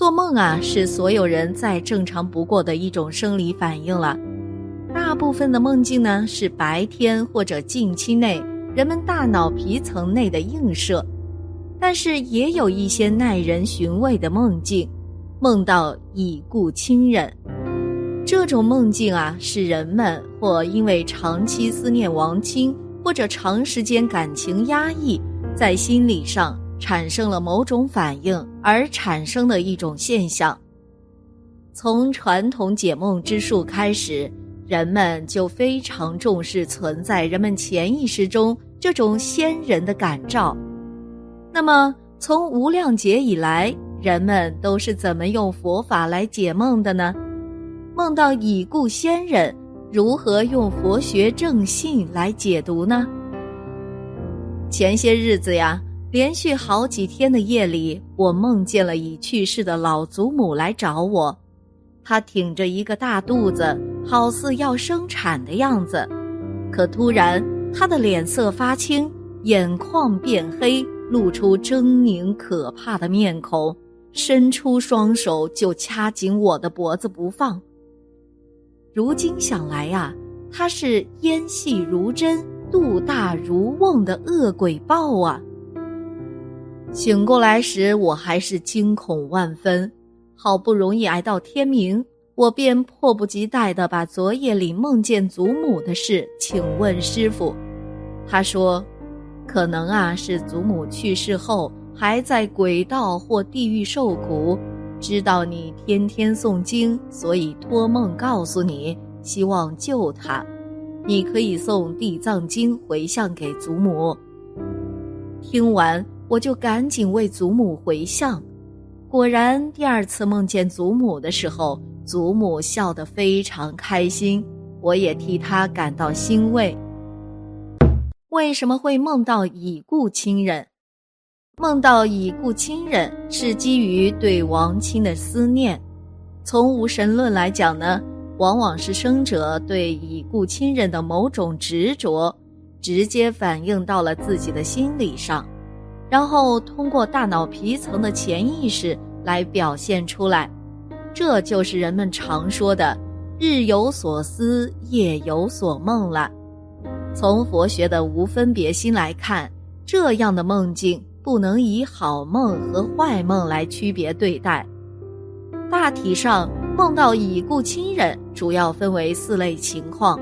做梦啊，是所有人再正常不过的一种生理反应了。大部分的梦境呢，是白天或者近期内人们大脑皮层内的映射，但是也有一些耐人寻味的梦境，梦到已故亲人。这种梦境啊，是人们或因为长期思念亡亲，或者长时间感情压抑，在心理上产生了某种反应而产生的一种现象。从传统解梦之术开始，人们就非常重视存在人们潜意识中这种先人的感召。那么，从无量劫以来，人们都是怎么用佛法来解梦的呢？梦到已故先人，如何用佛学正信来解读呢？前些日子呀，连续好几天的夜里，我梦见了已去世的老祖母来找我，她挺着一个大肚子，好似要生产的样子。可突然，她的脸色发青，眼眶变黑，露出狰狞可怕的面孔，伸出双手就掐紧我的脖子不放。如今想来呀，他是烟细如针、肚大如瓮的恶鬼豹啊！醒过来时，我还是惊恐万分。好不容易挨到天明，我便迫不及待地把昨夜里梦见祖母的事请问师傅。他说：“可能啊，是祖母去世后还在鬼道或地狱受苦。”知道你天天诵经，所以托梦告诉你，希望救他。你可以送《地藏经》回向给祖母。听完，我就赶紧为祖母回向。果然，第二次梦见祖母的时候，祖母笑得非常开心，我也替她感到欣慰。为什么会梦到已故亲人？梦到已故亲人是基于对亡亲的思念。从无神论来讲呢，往往是生者对已故亲人的某种执着，直接反映到了自己的心理上，然后通过大脑皮层的潜意识来表现出来。这就是人们常说的“日有所思，夜有所梦”了。从佛学的无分别心来看，这样的梦境。不能以好梦和坏梦来区别对待。大体上，梦到已故亲人主要分为四类情况：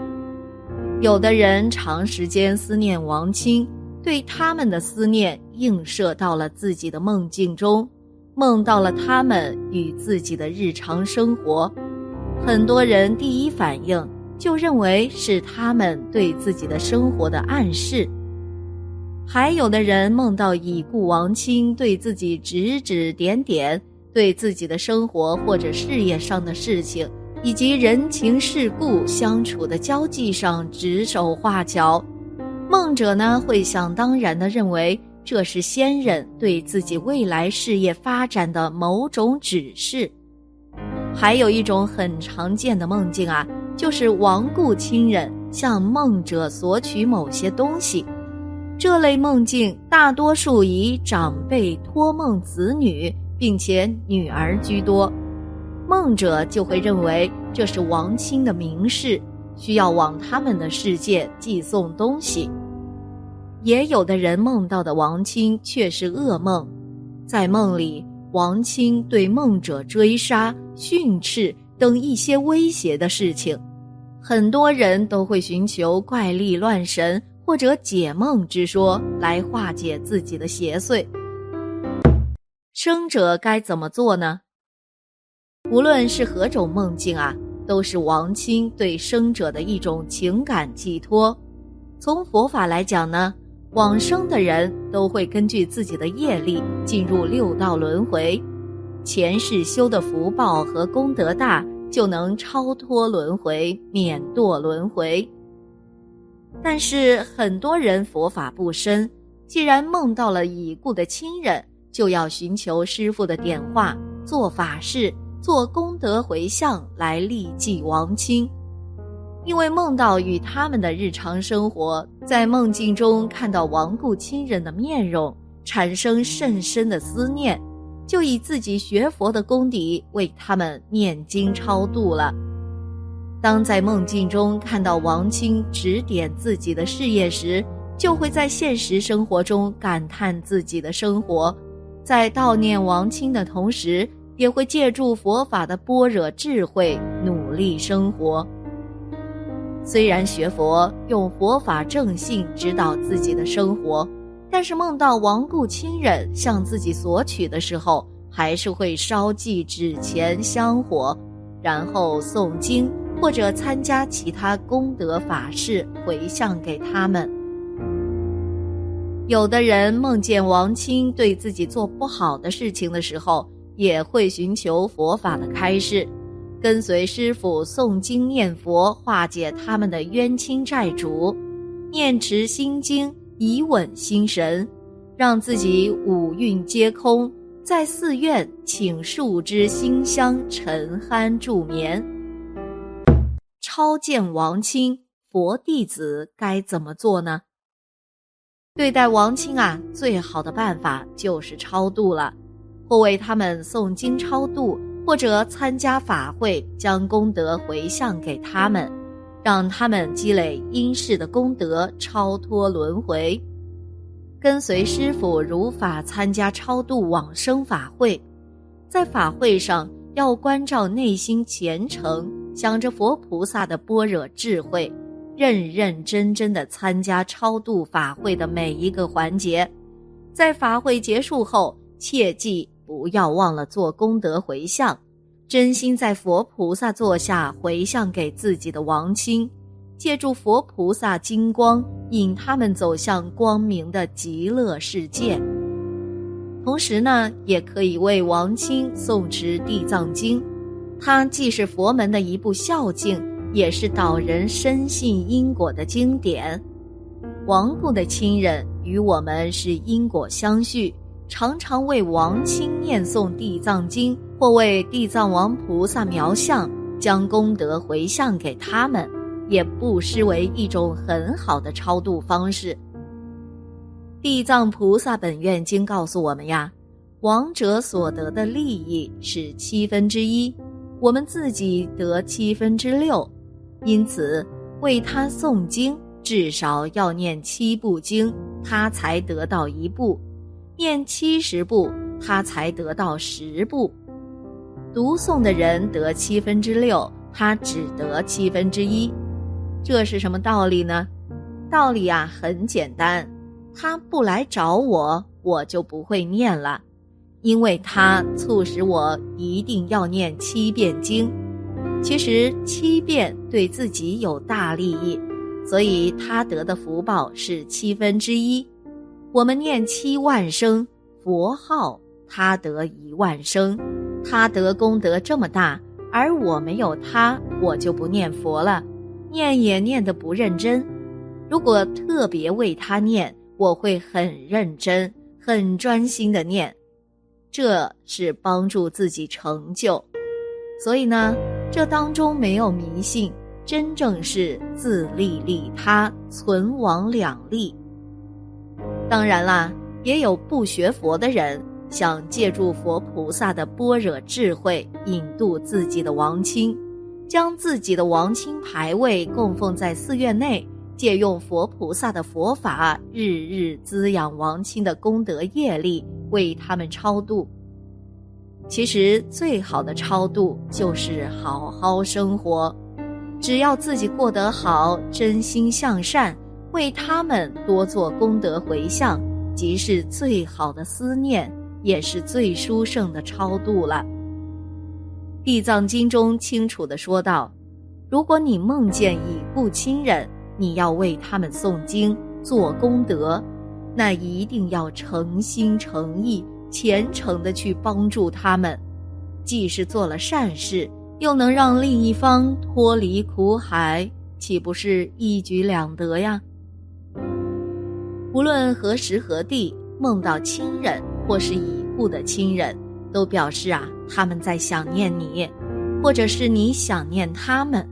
有的人长时间思念亡亲，对他们的思念映射到了自己的梦境中，梦到了他们与自己的日常生活。很多人第一反应就认为是他们对自己的生活的暗示。还有的人梦到已故亡亲对自己指指点点，对自己的生活或者事业上的事情，以及人情世故相处的交际上指手画脚。梦者呢会想当然的认为这是先人对自己未来事业发展的某种指示。还有一种很常见的梦境啊，就是亡故亲人向梦者索取某些东西。这类梦境大多数以长辈托梦子女，并且女儿居多，梦者就会认为这是亡亲的明示，需要往他们的世界寄送东西。也有的人梦到的亡亲却是噩梦，在梦里，亡亲对梦者追杀、训斥等一些威胁的事情，很多人都会寻求怪力乱神。或者解梦之说来化解自己的邪祟。生者该怎么做呢？无论是何种梦境啊，都是亡亲对生者的一种情感寄托。从佛法来讲呢，往生的人都会根据自己的业力进入六道轮回，前世修的福报和功德大，就能超脱轮回，免堕轮回。但是很多人佛法不深，既然梦到了已故的亲人，就要寻求师傅的点化，做法事，做功德回向来利济亡亲。因为梦到与他们的日常生活，在梦境中看到亡故亲人的面容，产生甚深的思念，就以自己学佛的功底为他们念经超度了。当在梦境中看到王清指点自己的事业时，就会在现实生活中感叹自己的生活，在悼念王清的同时，也会借助佛法的般若智慧努力生活。虽然学佛用佛法正信指导自己的生活，但是梦到亡故亲人向自己索取的时候，还是会烧祭纸钱香火，然后诵经。或者参加其他功德法事回向给他们。有的人梦见王清对自己做不好的事情的时候，也会寻求佛法的开示，跟随师傅诵经念佛，化解他们的冤亲债主，念持心经以稳心神，让自己五蕴皆空，在寺院请树枝馨香沉酣助眠。超见王清佛弟子该怎么做呢？对待王清啊，最好的办法就是超度了，或为他们诵经超度，或者参加法会，将功德回向给他们，让他们积累因世的功德，超脱轮回。跟随师傅如法参加超度往生法会，在法会上要关照内心虔诚。想着佛菩萨的般若智慧，认认真真的参加超度法会的每一个环节，在法会结束后，切记不要忘了做功德回向，真心在佛菩萨座下回向给自己的亡亲，借助佛菩萨金光，引他们走向光明的极乐世界。同时呢，也可以为亡亲诵持地藏经。它既是佛门的一部孝经，也是导人深信因果的经典。亡故的亲人与我们是因果相续，常常为亡亲念诵地藏经，或为地藏王菩萨描像，将功德回向给他们，也不失为一种很好的超度方式。地藏菩萨本愿经告诉我们呀，亡者所得的利益是七分之一。我们自己得七分之六，因此为他诵经，至少要念七部经，他才得到一部；念七十步，他才得到十步。读诵的人得七分之六，他只得七分之一。这是什么道理呢？道理啊，很简单，他不来找我，我就不会念了。因为他促使我一定要念七遍经，其实七遍对自己有大利益，所以他得的福报是七分之一。我们念七万声佛号，他得一万声，他得功德这么大，而我没有他，我就不念佛了，念也念得不认真。如果特别为他念，我会很认真、很专心的念。这是帮助自己成就，所以呢，这当中没有迷信，真正是自利利他，存亡两利。当然啦，也有不学佛的人想借助佛菩萨的般若智慧引渡自己的亡亲，将自己的亡亲牌位供奉在寺院内，借用佛菩萨的佛法，日日滋养亡亲的功德业力。为他们超度。其实最好的超度就是好好生活，只要自己过得好，真心向善，为他们多做功德回向，即是最好的思念，也是最殊胜的超度了。《地藏经》中清楚的说道：“如果你梦见已故亲人，你要为他们诵经做功德。”那一定要诚心诚意、虔诚的去帮助他们，既是做了善事，又能让另一方脱离苦海，岂不是一举两得呀？无论何时何地梦到亲人或是已故的亲人，都表示啊他们在想念你，或者是你想念他们，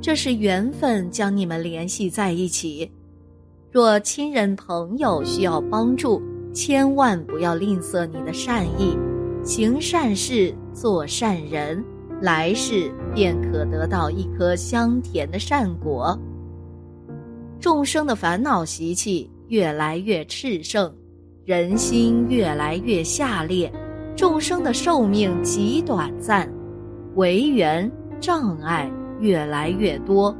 这是缘分将你们联系在一起。若亲人朋友需要帮助，千万不要吝啬你的善意，行善事，做善人，来世便可得到一颗香甜的善果。众生的烦恼习气越来越炽盛，人心越来越下劣，众生的寿命极短暂，违缘障碍越来越多。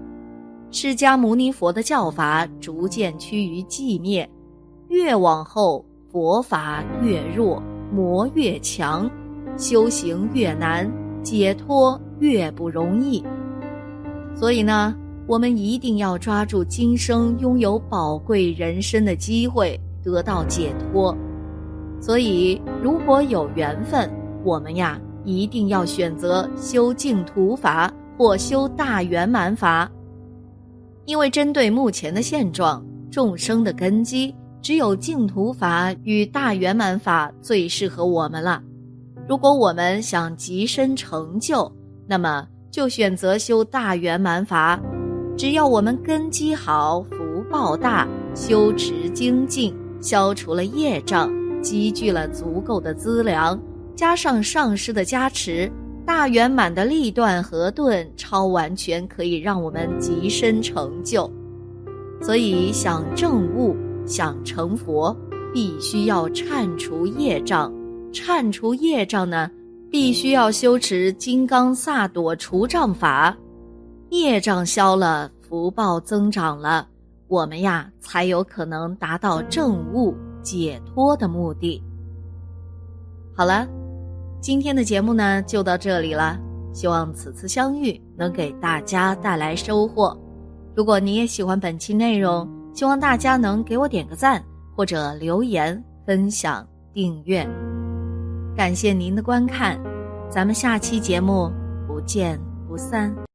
释迦牟尼佛的教法逐渐趋于寂灭，越往后佛法越弱，魔越强，修行越难，解脱越不容易。所以呢，我们一定要抓住今生拥有宝贵人生的机会，得到解脱。所以，如果有缘分，我们呀，一定要选择修净土法或修大圆满法。因为针对目前的现状，众生的根基只有净土法与大圆满法最适合我们了。如果我们想极深成就，那么就选择修大圆满法。只要我们根基好、福报大、修持精进、消除了业障、积聚了足够的资粮，加上上师的加持。大圆满的力断和顿超完全可以让我们极深成就，所以想证悟、想成佛，必须要铲除业障。铲除业障呢，必须要修持金刚萨埵除障法。业障消了，福报增长了，我们呀才有可能达到正悟解脱的目的。好了。今天的节目呢就到这里了，希望此次相遇能给大家带来收获。如果你也喜欢本期内容，希望大家能给我点个赞，或者留言、分享、订阅。感谢您的观看，咱们下期节目不见不散。